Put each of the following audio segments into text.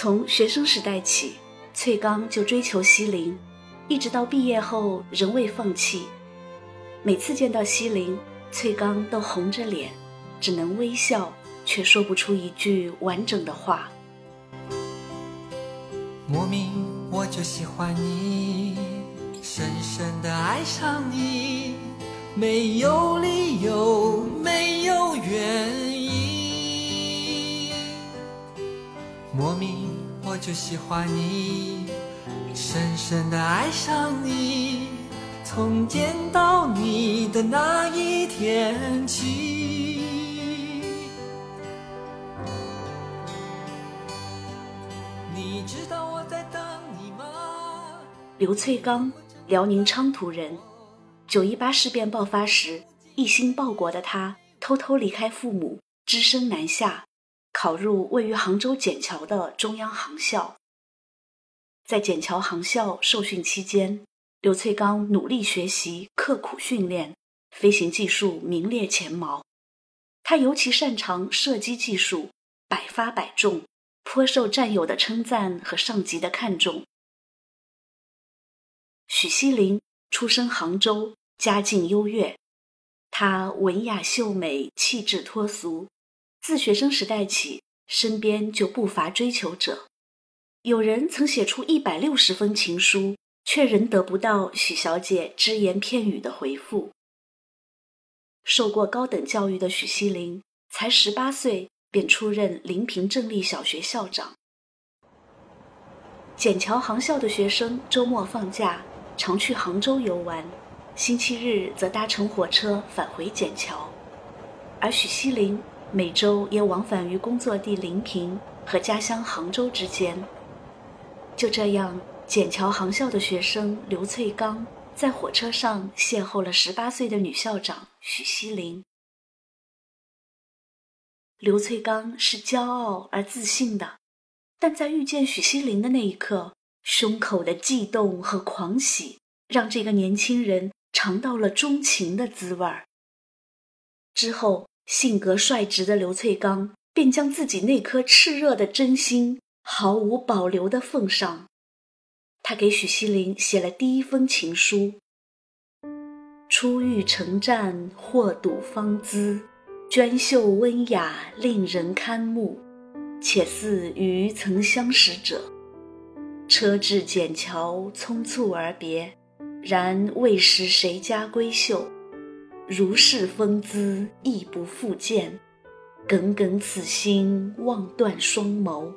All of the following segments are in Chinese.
从学生时代起，翠刚就追求西林，一直到毕业后仍未放弃。每次见到西林，翠刚都红着脸，只能微笑，却说不出一句完整的话。莫名我就喜欢你，深深的爱上你，没有理由，没有原因。莫名就喜欢你，深深的爱上你。从见到你的那一天起，你知道我在等你吗？刘翠刚，辽宁昌图人。九一八事变爆发时，一心报国的他偷偷离开父母，只身南下，考入位于杭州笕桥的中央航校。在笕桥航校受训期间。刘翠刚努力学习，刻苦训练，飞行技术名列前茅。他尤其擅长射击技术，百发百中，颇受战友的称赞和上级的看重。许西林出生杭州，家境优越，她文雅秀美，气质脱俗。自学生时代起，身边就不乏追求者，有人曾写出一百六十封情书。却仍得不到许小姐只言片语的回复。受过高等教育的许西林，才十八岁便出任临平正立小学校长。笕桥航校的学生周末放假常去杭州游玩，星期日则搭乘火车返回笕桥，而许西林每周也往返于工作地临平和家乡杭州之间。就这样。笕桥航校的学生刘翠刚在火车上邂逅了十八岁的女校长许西林。刘翠刚是骄傲而自信的，但在遇见许西林的那一刻，胸口的悸动和狂喜让这个年轻人尝到了钟情的滋味儿。之后，性格率直的刘翠刚便将自己那颗炽热的真心毫无保留的奉上。他给许锡林写了第一封情书：“初遇成战，或睹芳姿，娟秀温雅，令人堪目，且似与曾相识者。车至笕桥，匆促而别，然未识谁家闺秀。如是风姿，亦不复见。耿耿此心，望断双眸。”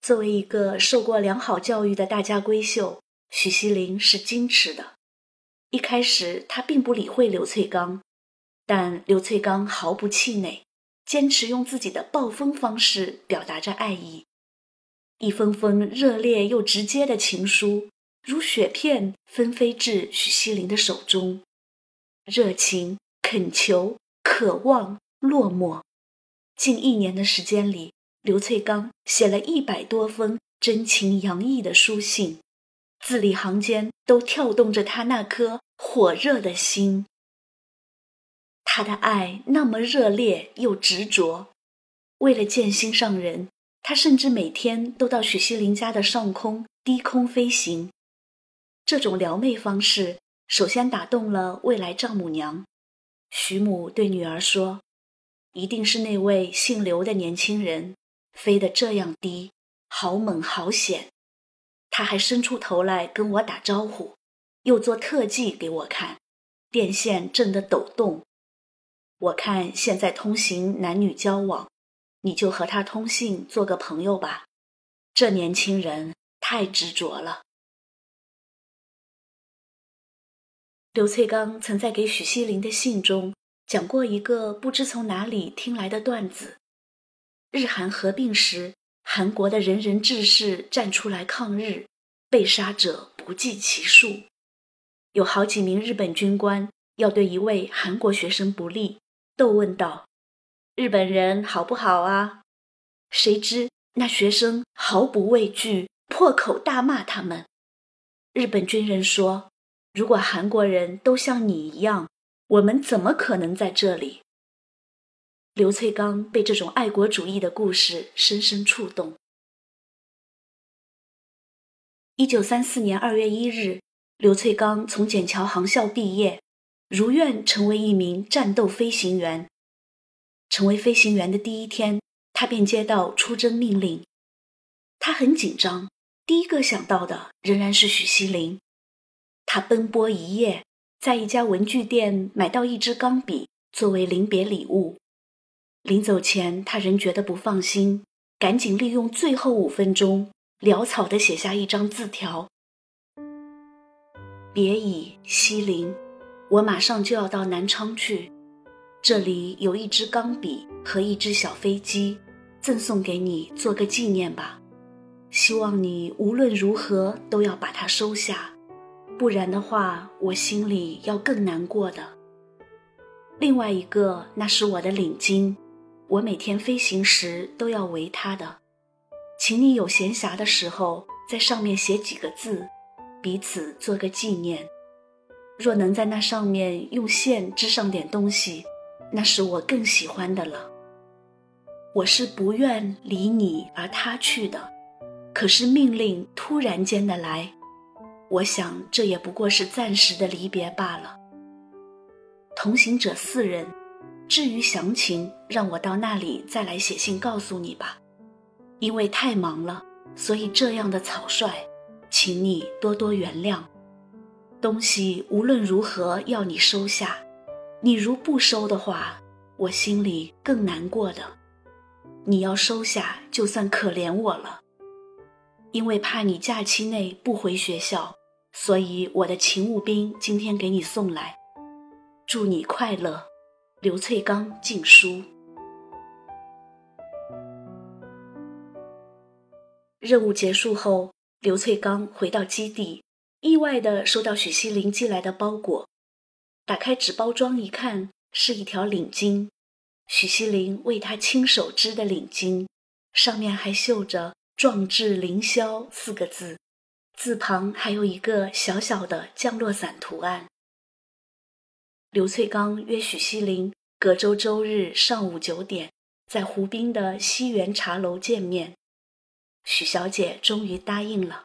作为一个受过良好教育的大家闺秀，许西林是矜持的。一开始，她并不理会刘翠刚，但刘翠刚毫不气馁，坚持用自己的暴风方式表达着爱意。一封封热烈又直接的情书，如雪片纷飞至许西林的手中，热情、恳求、渴望、落寞，近一年的时间里。刘翠刚写了一百多封真情洋溢的书信，字里行间都跳动着他那颗火热的心。他的爱那么热烈又执着，为了见心上人，他甚至每天都到许西林家的上空低空飞行。这种撩妹方式，首先打动了未来丈母娘。徐母对女儿说：“一定是那位姓刘的年轻人。”飞得这样低，好猛好险！他还伸出头来跟我打招呼，又做特技给我看，电线震得抖动。我看现在通行男女交往，你就和他通信做个朋友吧。这年轻人太执着了。刘翠刚曾在给许西林的信中讲过一个不知从哪里听来的段子。日韩合并时，韩国的仁人志士站出来抗日，被杀者不计其数。有好几名日本军官要对一位韩国学生不利，斗问道：“日本人好不好啊？”谁知那学生毫不畏惧，破口大骂他们。日本军人说：“如果韩国人都像你一样，我们怎么可能在这里？”刘翠刚被这种爱国主义的故事深深触动。一九三四年二月一日，刘翠刚从笕桥航校毕业，如愿成为一名战斗飞行员。成为飞行员的第一天，他便接到出征命令。他很紧张，第一个想到的仍然是许锡林。他奔波一夜，在一家文具店买到一支钢笔作为临别礼物。临走前，他仍觉得不放心，赶紧利用最后五分钟，潦草地写下一张字条：“别已，西林，我马上就要到南昌去，这里有一支钢笔和一只小飞机，赠送给你做个纪念吧。希望你无论如何都要把它收下。”不然的话，我心里要更难过的。另外一个，那是我的领巾，我每天飞行时都要围它的。请你有闲暇的时候，在上面写几个字，彼此做个纪念。若能在那上面用线织上点东西，那是我更喜欢的了。我是不愿离你而他去的，可是命令突然间的来。我想，这也不过是暂时的离别罢了。同行者四人，至于详情，让我到那里再来写信告诉你吧。因为太忙了，所以这样的草率，请你多多原谅。东西无论如何要你收下，你如不收的话，我心里更难过的。你要收下，就算可怜我了，因为怕你假期内不回学校。所以，我的勤务兵今天给你送来，祝你快乐，刘翠刚敬书。任务结束后，刘翠刚回到基地，意外的收到许锡林寄来的包裹，打开纸包装一看，是一条领巾，许锡林为他亲手织的领巾，上面还绣着“壮志凌霄”四个字。字旁还有一个小小的降落伞图案。刘翠刚约许锡林隔周周日上午九点在湖滨的西园茶楼见面。许小姐终于答应了，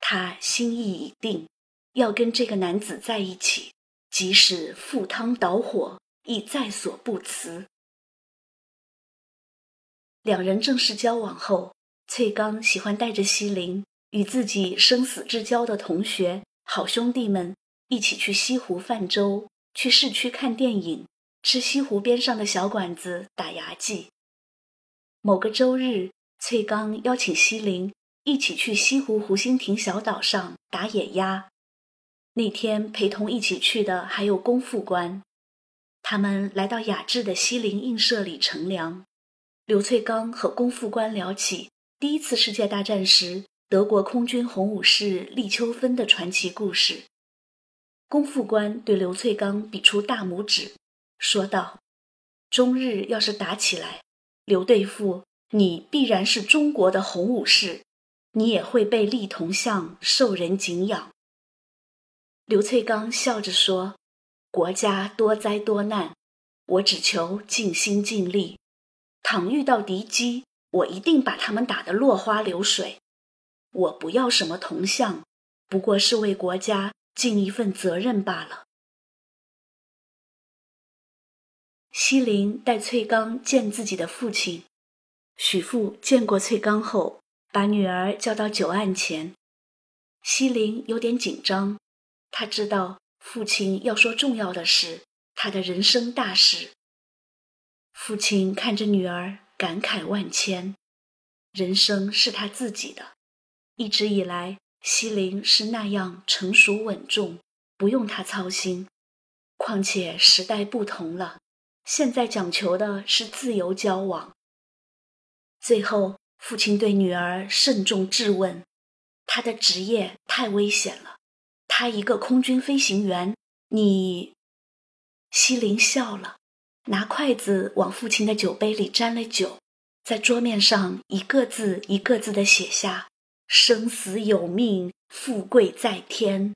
她心意已定，要跟这个男子在一起，即使赴汤蹈火，亦在所不辞。两人正式交往后，翠刚喜欢带着西林。与自己生死之交的同学、好兄弟们一起去西湖泛舟，去市区看电影，吃西湖边上的小馆子打牙祭。某个周日，翠刚邀请西林一起去西湖湖心亭小岛上打野鸭。那天陪同一起去的还有龚副官。他们来到雅致的西林映社里乘凉。刘翠刚和龚副官聊起第一次世界大战时。德国空军红武士立秋芬的传奇故事。龚副官对刘翠刚比出大拇指，说道：“中日要是打起来，刘队副，你必然是中国的红武士，你也会被立铜像，受人敬仰。”刘翠刚笑着说：“国家多灾多难，我只求尽心尽力。倘遇到敌机，我一定把他们打得落花流水。”我不要什么铜像，不过是为国家尽一份责任罢了。西林带翠刚见自己的父亲，许父见过翠刚后，把女儿叫到酒案前。西林有点紧张，他知道父亲要说重要的事，他的人生大事。父亲看着女儿，感慨万千，人生是他自己的。一直以来，西林是那样成熟稳重，不用他操心。况且时代不同了，现在讲求的是自由交往。最后，父亲对女儿慎重质问：“他的职业太危险了，他一个空军飞行员，你……”西林笑了，拿筷子往父亲的酒杯里沾了酒，在桌面上一个字一个字的写下。生死有命，富贵在天。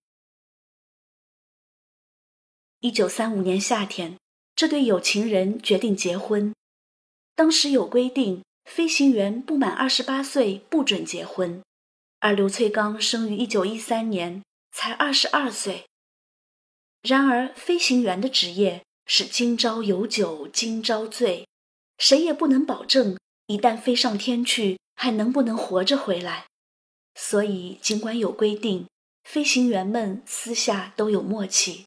一九三五年夏天，这对有情人决定结婚。当时有规定，飞行员不满二十八岁不准结婚，而刘翠刚生于一九一三年，才二十二岁。然而，飞行员的职业是今朝有酒今朝醉，谁也不能保证一旦飞上天去还能不能活着回来。所以，尽管有规定，飞行员们私下都有默契，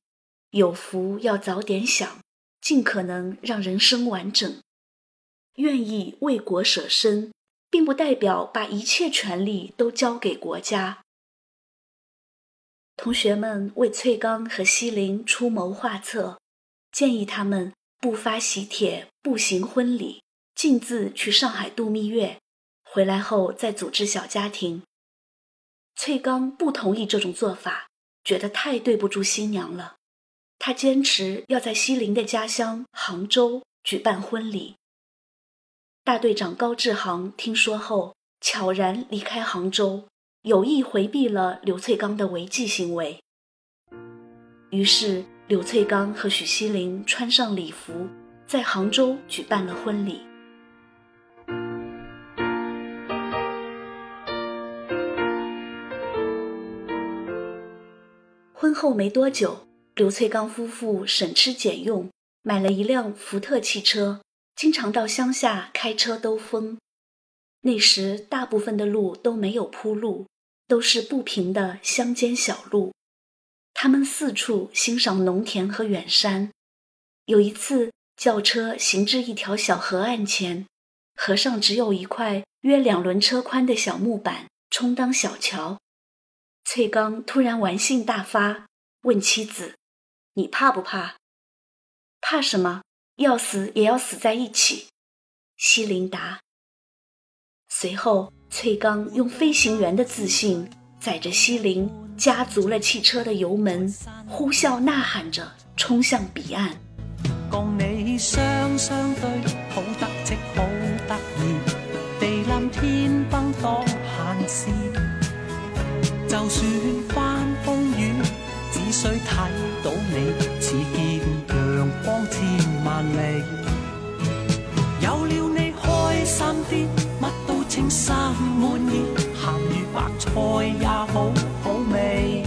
有福要早点享，尽可能让人生完整。愿意为国舍身，并不代表把一切权利都交给国家。同学们为翠刚和西林出谋划策，建议他们不发喜帖，不行婚礼，径自去上海度蜜月，回来后再组织小家庭。翠刚不同意这种做法，觉得太对不住新娘了。他坚持要在西林的家乡杭州举办婚礼。大队长高志航听说后，悄然离开杭州。有意回避了刘翠刚的违纪行为，于是刘翠刚和许西林穿上礼服，在杭州举办了婚礼。后没多久，刘翠刚夫妇省吃俭用，买了一辆福特汽车，经常到乡下开车兜风。那时，大部分的路都没有铺路。都是不平的乡间小路，他们四处欣赏农田和远山。有一次，轿车行至一条小河岸前，河上只有一块约两轮车宽的小木板充当小桥。翠刚突然玩性大发，问妻子：“你怕不怕？怕什么？要死也要死在一起。”西林答。随后。翠刚用飞行员的自信载着西林，加足了汽车的油门，呼啸呐喊着冲向彼岸。共你双双对，好得戚就算翻风雨，只需睇到你，似见阳光千万里。有了你，开心啲。乜都称心满意，咸鱼白菜也好好味。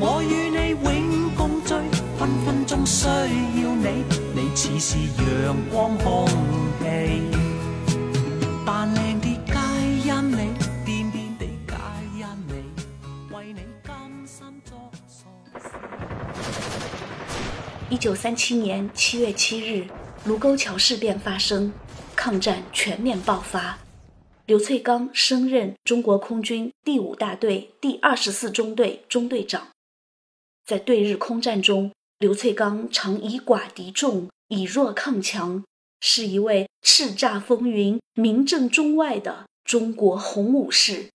我与你永共聚，分分钟需要你，你似是阳光空气。一九三七年七月七日，卢沟桥事变发生，抗战全面爆发。刘翠刚升任中国空军第五大队第二十四中队中队长，在对日空战中，刘翠刚常以寡敌众，以弱抗强，是一位叱咤风云、名震中外的中国红武士。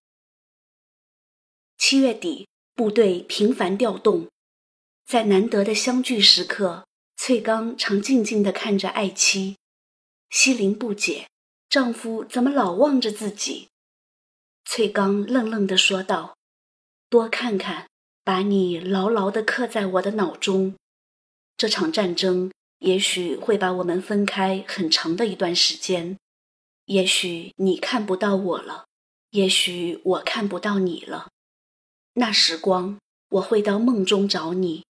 七月底，部队频繁调动，在难得的相聚时刻，翠刚常静静地看着爱妻，西林不解。丈夫怎么老望着自己？翠刚愣愣地说道：“多看看，把你牢牢地刻在我的脑中。这场战争也许会把我们分开很长的一段时间，也许你看不到我了，也许我看不到你了。那时光，我会到梦中找你，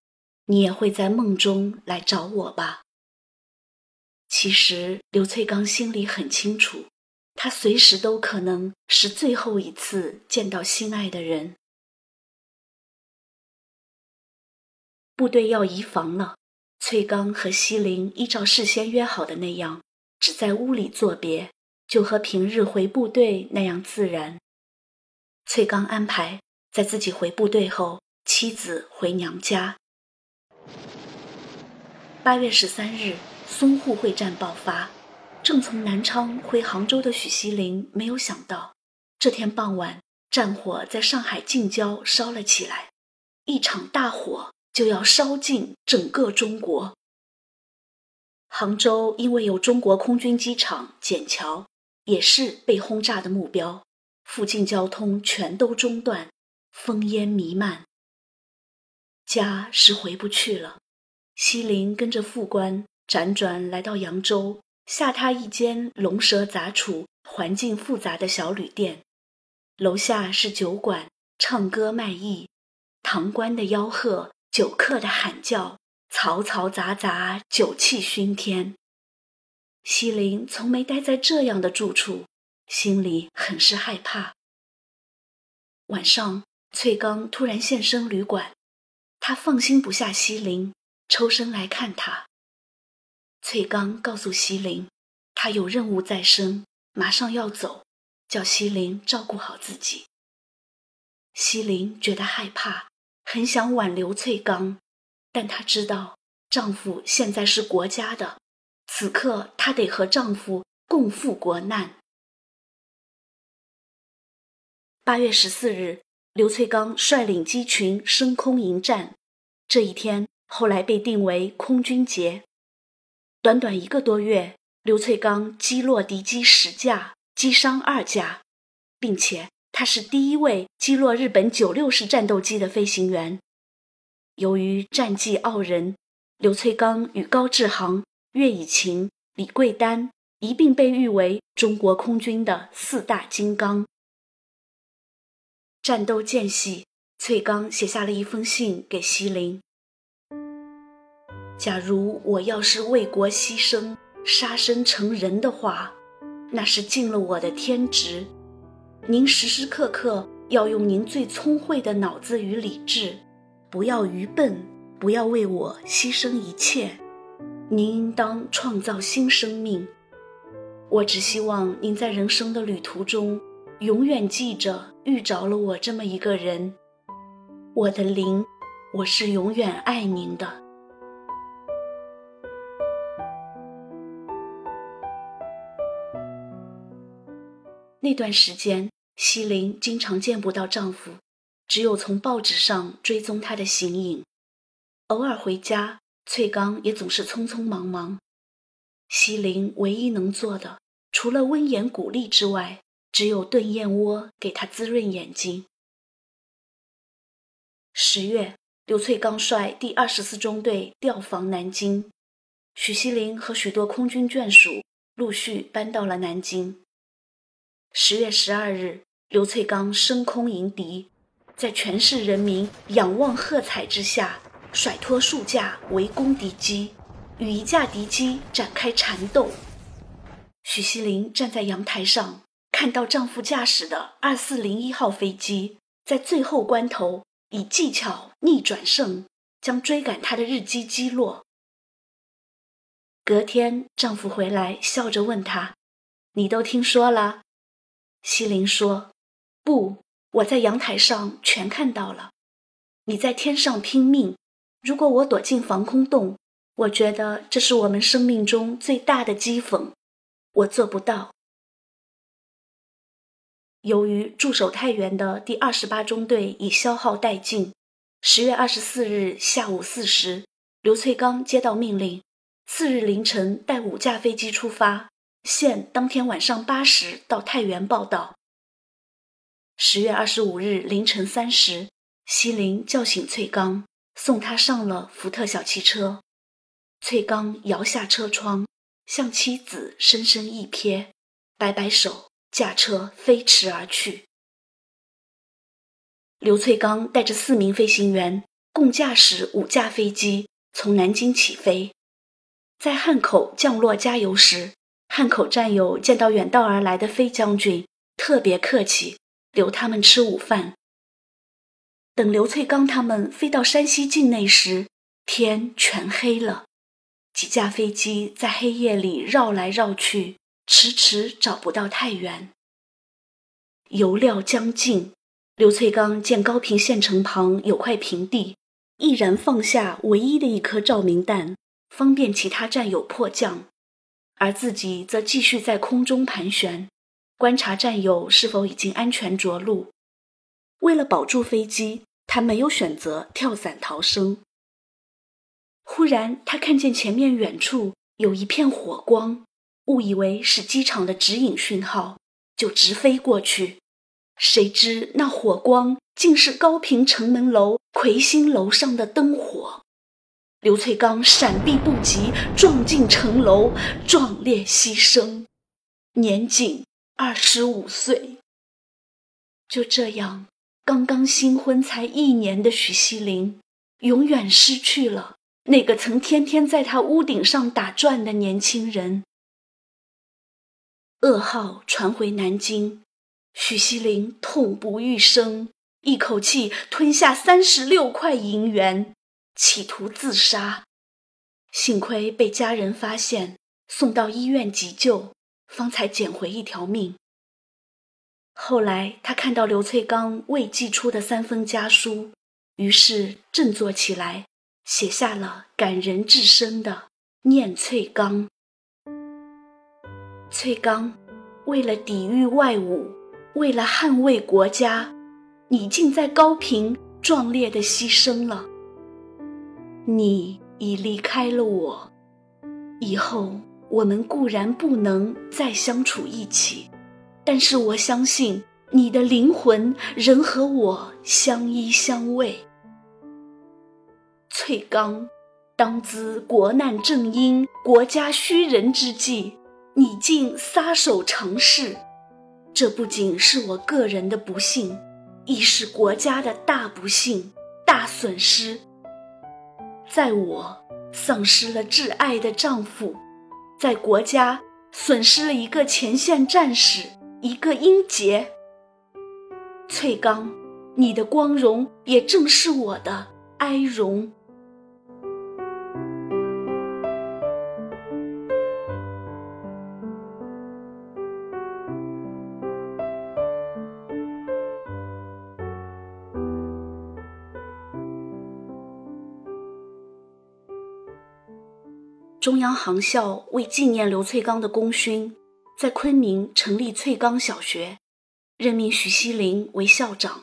你也会在梦中来找我吧。”其实刘翠刚心里很清楚，他随时都可能是最后一次见到心爱的人。部队要移防了，翠刚和西林依照事先约好的那样，只在屋里作别，就和平日回部队那样自然。翠刚安排在自己回部队后，妻子回娘家。八月十三日。淞沪会战爆发，正从南昌回杭州的许锡林没有想到，这天傍晚战火在上海近郊烧了起来，一场大火就要烧尽整个中国。杭州因为有中国空军机场、笕桥，也是被轰炸的目标，附近交通全都中断，烽烟弥漫。家是回不去了，西林跟着副官。辗转来到扬州，下榻一间龙蛇杂处、环境复杂的小旅店，楼下是酒馆，唱歌卖艺，堂倌的吆喝，酒客的喊叫，嘈嘈杂杂，酒气熏天。西林从没待在这样的住处，心里很是害怕。晚上，翠刚突然现身旅馆，他放心不下西林，抽身来看他。翠刚告诉西林，他有任务在身，马上要走，叫西林照顾好自己。西林觉得害怕，很想挽留翠刚，但她知道丈夫现在是国家的。此刻，她得和丈夫共赴国难。八月十四日，刘翠刚率领机群升空迎战。这一天后来被定为空军节。短短一个多月，刘翠刚击落敌机十架，击伤二架，并且他是第一位击落日本九六式战斗机的飞行员。由于战绩傲人，刘翠刚与高志航。岳以晴、李桂丹一并被誉为中国空军的四大金刚。战斗间隙，翠刚写下了一封信给西林：“假如我要是为国牺牲、杀身成仁的话，那是尽了我的天职。您时时刻刻要用您最聪慧的脑子与理智，不要愚笨，不要为我牺牲一切。”您应当创造新生命。我只希望您在人生的旅途中，永远记着遇着了我这么一个人。我的灵，我是永远爱您的。那段时间，西林经常见不到丈夫，只有从报纸上追踪他的形影，偶尔回家。翠刚也总是匆匆忙忙，西林唯一能做的，除了温言鼓励之外，只有炖燕窝给他滋润眼睛。十月，刘翠刚率第二十四中队调防南京，许锡林和许多空军眷属陆续搬到了南京。十月十二日，刘翠刚升空迎敌，在全市人民仰望喝彩之下。甩脱数架围攻敌机，与一架敌机展开缠斗。许锡林站在阳台上，看到丈夫驾驶的二四零一号飞机在最后关头以技巧逆转胜，将追赶他的日机击落。隔天，丈夫回来，笑着问他：“你都听说了？”西林说：“不，我在阳台上全看到了。你在天上拼命。”如果我躲进防空洞，我觉得这是我们生命中最大的讥讽。我做不到。由于驻守太原的第二十八中队已消耗殆尽，十月二十四日下午四时，刘翠刚接到命令，次日凌晨带五架飞机出发，现当天晚上八时到太原报道。十月二十五日凌晨三时，西林叫醒翠刚。送他上了福特小汽车，翠刚摇下车窗，向妻子深深一瞥，摆摆手，驾车飞驰而去。刘翠刚带着四名飞行员，共驾驶五架飞机从南京起飞，在汉口降落加油时，汉口战友见到远道而来的飞将军，特别客气，留他们吃午饭。等刘翠刚他们飞到山西境内时，天全黑了。几架飞机在黑夜里绕来绕去，迟迟找不到太原。油料将尽，刘翠刚见高平县城旁有块平地，毅然放下唯一的一颗照明弹，方便其他战友迫降，而自己则继续在空中盘旋，观察战友是否已经安全着陆。为了保住飞机，他没有选择跳伞逃生。忽然，他看见前面远处有一片火光，误以为是机场的指引讯号，就直飞过去。谁知那火光竟是高平城门楼魁星楼上的灯火。刘翠刚闪避不及，撞进城楼，壮烈牺牲，年仅二十五岁。就这样，刚刚新婚才一年的许西林，永远失去了那个曾天天在他屋顶上打转的年轻人。噩耗传回南京，许西林痛不欲生，一口气吞下三十六块银元。企图自杀，幸亏被家人发现，送到医院急救，方才捡回一条命。后来他看到刘翠刚未寄出的三封家书，于是振作起来，写下了感人至深的《念翠刚》。翠刚，为了抵御外侮，为了捍卫国家，你竟在高平壮烈的牺牲了。你已离开了我，以后我们固然不能再相处一起，但是我相信你的灵魂仍和我相依相偎。翠刚，当兹国难正因、国家需人之际，你竟撒手成事，这不仅是我个人的不幸，亦是国家的大不幸、大损失。在我丧失了挚爱的丈夫，在国家损失了一个前线战士，一个英杰。翠刚，你的光荣也正是我的哀荣。中央航校为纪念刘翠刚的功勋，在昆明成立翠刚小学，任命许锡林为校长。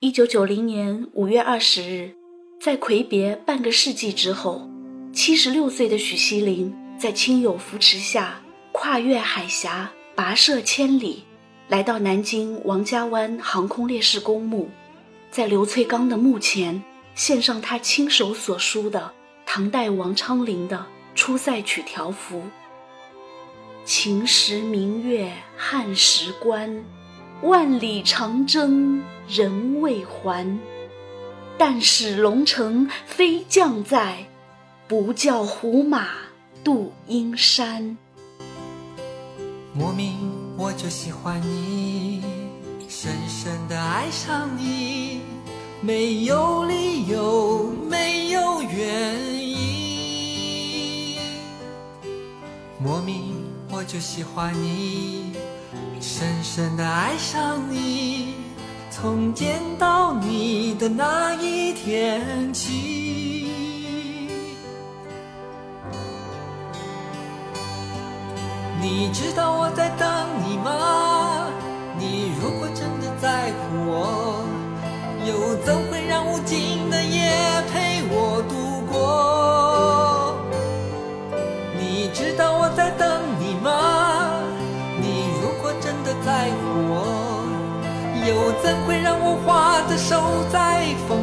一九九零年五月二十日，在魁别半个世纪之后，七十六岁的许锡林在亲友扶持下，跨越海峡，跋涉千里，来到南京王家湾航空烈士公墓，在刘翠刚的墓前献上他亲手所书的。唐代王昌龄的《出塞曲条幅》：“秦时明月汉时关，万里长征人未还。但使龙城飞将在，不教胡马度阴山。”莫名我就喜欢你，深深的爱上你，没有理由，有原因。莫名我就喜欢你，深深的爱上你，从见到你的那一天起。你知道我在等你吗？你如果真的在乎我，又怎会让无尽的夜怎会让我画的手在风